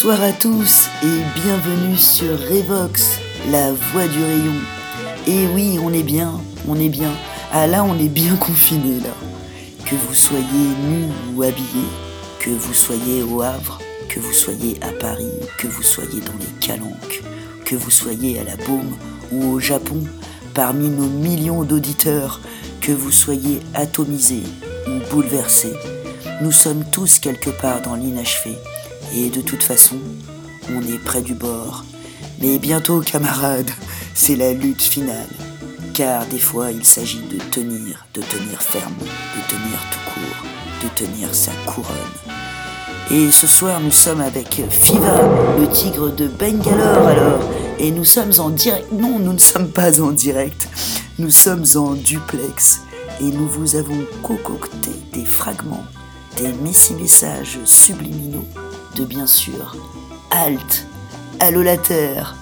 Bonsoir à tous et bienvenue sur Revox, la voix du rayon. Et oui, on est bien, on est bien. Ah là, on est bien confiné là. Que vous soyez nu ou habillé, que vous soyez au Havre, que vous soyez à Paris, que vous soyez dans les Calanques, que vous soyez à la Baume ou au Japon, parmi nos millions d'auditeurs, que vous soyez atomisés ou bouleversés, nous sommes tous quelque part dans l'inachevé et de toute façon, on est près du bord. Mais bientôt, camarades, c'est la lutte finale. Car des fois, il s'agit de tenir, de tenir ferme, de tenir tout court, de tenir sa couronne. Et ce soir, nous sommes avec Fiva, le tigre de Bangalore alors. Et nous sommes en direct. Non, nous ne sommes pas en direct. Nous sommes en duplex. Et nous vous avons concocté des fragments, des messi-messages subliminaux de bien sûr. Halt Allô la Terre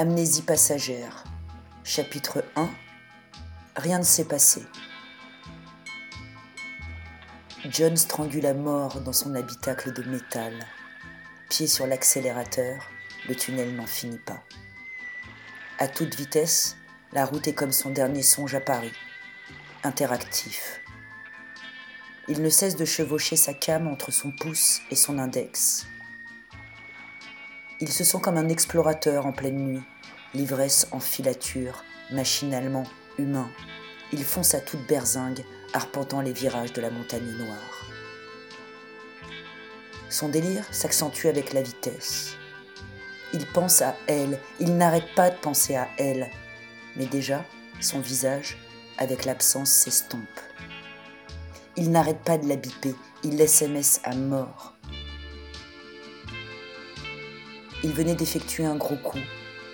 Amnésie passagère. Chapitre 1 Rien ne s'est passé. John strangule à mort dans son habitacle de métal. Pied sur l'accélérateur, le tunnel n'en finit pas. À toute vitesse, la route est comme son dernier songe à Paris, interactif. Il ne cesse de chevaucher sa came entre son pouce et son index. Il se sent comme un explorateur en pleine nuit, l'ivresse en filature, machinalement humain. Il fonce à toute berzingue, arpentant les virages de la montagne noire. Son délire s'accentue avec la vitesse. Il pense à elle, il n'arrête pas de penser à elle, mais déjà, son visage, avec l'absence, s'estompe. Il n'arrête pas de la biper, il l'SMS à mort. Il venait d'effectuer un gros coup,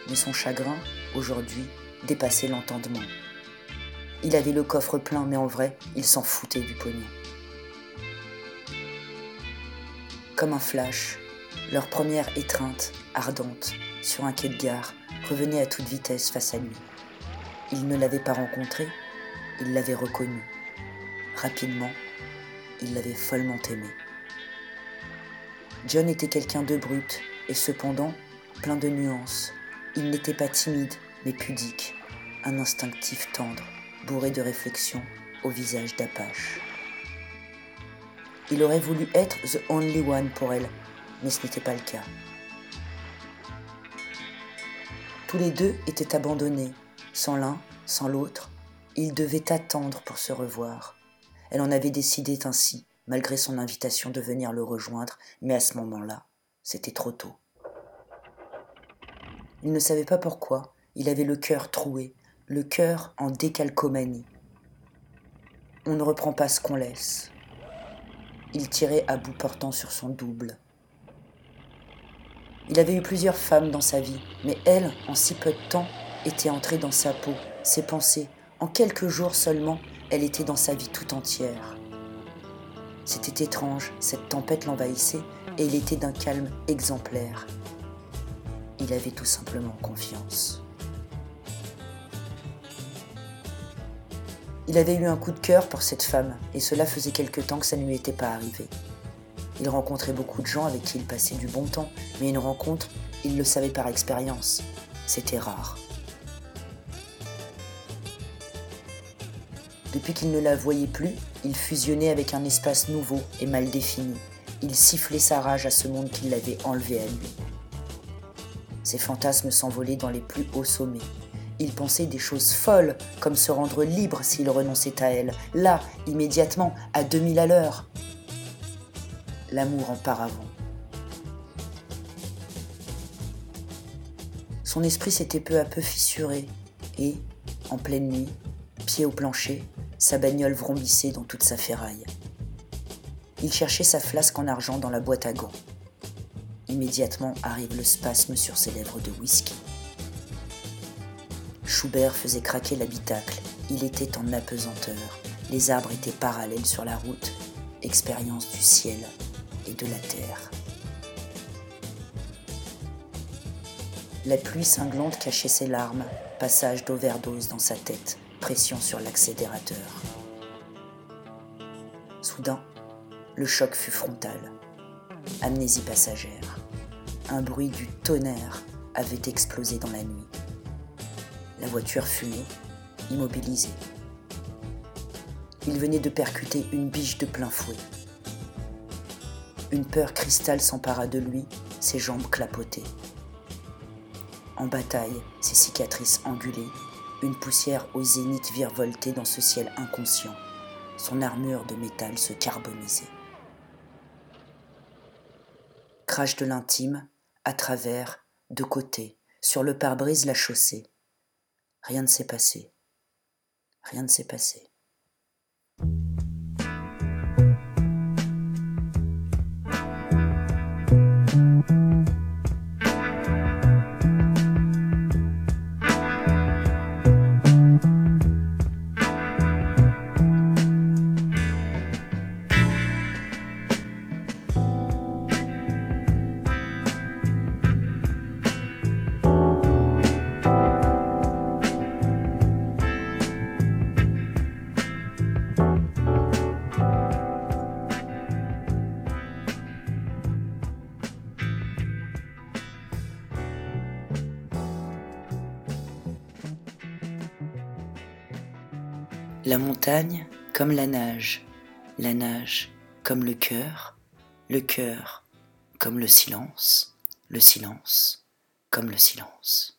mais son chagrin, aujourd'hui, dépassait l'entendement. Il avait le coffre plein, mais en vrai, il s'en foutait du pognon. Comme un flash, leur première étreinte, ardente, sur un quai de gare, revenait à toute vitesse face à lui. Il ne l'avait pas rencontré, il l'avait reconnu. Rapidement, il l'avait follement aimé. John était quelqu'un de brut, et cependant plein de nuances. Il n'était pas timide, mais pudique, un instinctif tendre, bourré de réflexion, au visage d'Apache. Il aurait voulu être the only one pour elle, mais ce n'était pas le cas. Tous les deux étaient abandonnés, sans l'un, sans l'autre. Ils devaient attendre pour se revoir. Elle en avait décidé ainsi, malgré son invitation de venir le rejoindre, mais à ce moment-là, c'était trop tôt. Il ne savait pas pourquoi, il avait le cœur troué, le cœur en décalcomanie. On ne reprend pas ce qu'on laisse. Il tirait à bout portant sur son double. Il avait eu plusieurs femmes dans sa vie, mais elle, en si peu de temps, était entrée dans sa peau, ses pensées. En quelques jours seulement, elle était dans sa vie tout entière. C'était étrange, cette tempête l'envahissait, et il était d'un calme exemplaire. Il avait tout simplement confiance. Il avait eu un coup de cœur pour cette femme, et cela faisait quelque temps que ça ne lui était pas arrivé. Il rencontrait beaucoup de gens avec qui il passait du bon temps, mais une rencontre, il le savait par expérience. C'était rare. Depuis qu'il ne la voyait plus, il fusionnait avec un espace nouveau et mal défini. Il sifflait sa rage à ce monde qui l'avait enlevé à lui. Ses fantasmes s'envolaient dans les plus hauts sommets. Il pensait des choses folles, comme se rendre libre s'il renonçait à elle, là, immédiatement, à 2000 à l'heure. L'amour en paravent. Son esprit s'était peu à peu fissuré, et, en pleine nuit, pied au plancher, sa bagnole vrombissait dans toute sa ferraille. Il cherchait sa flasque en argent dans la boîte à gants. Immédiatement arrive le spasme sur ses lèvres de whisky. Schubert faisait craquer l'habitacle. Il était en apesanteur. Les arbres étaient parallèles sur la route. Expérience du ciel et de la terre. La pluie cinglante cachait ses larmes, passage d'overdose dans sa tête, sur l'accélérateur. Soudain, le choc fut frontal amnésie passagère. Un bruit du tonnerre avait explosé dans la nuit. La voiture fumait, immobilisée. Il venait de percuter une biche de plein fouet. Une peur cristal s'empara de lui, ses jambes clapotaient. En bataille, ses cicatrices angulées, une poussière au zénith virevoltait dans ce ciel inconscient. Son armure de métal se carbonisait crash de l'intime, à travers, de côté, sur le pare-brise la chaussée. Rien ne s'est passé. Rien ne s'est passé. La montagne comme la nage, la nage comme le cœur, le cœur comme le silence, le silence comme le silence.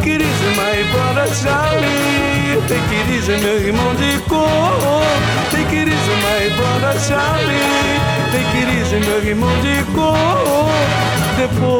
Take it easy, my brother Charlie. Take it easy, meu irmão de cor. Take it easy, my brother Charlie. Take it easy, meu irmão de cor. Depois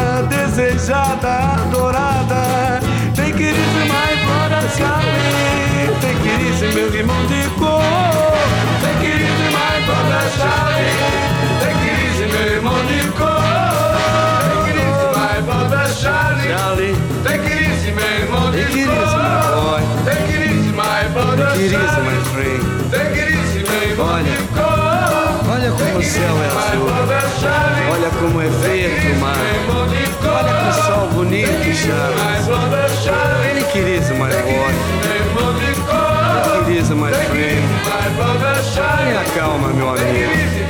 desejada, desejada, adorada. Tem que ir mais fora, Charlie. Tem que ir meu irmão de cor. Tem que ir mais fora, Charlie. Tem que ir meu irmão de cor. Tem que ir mais fora, Charlie. Tem que ir meu irmão de cor. Tem que ir mais fora, Charlie. Tem que ir meu irmão de cor. Olha como o céu é azul. Olha como é verde o mar. Olha que sol bonito, Charles. Ele queria mais forte. Ele queria mais friend. Tenha calma, meu amigo.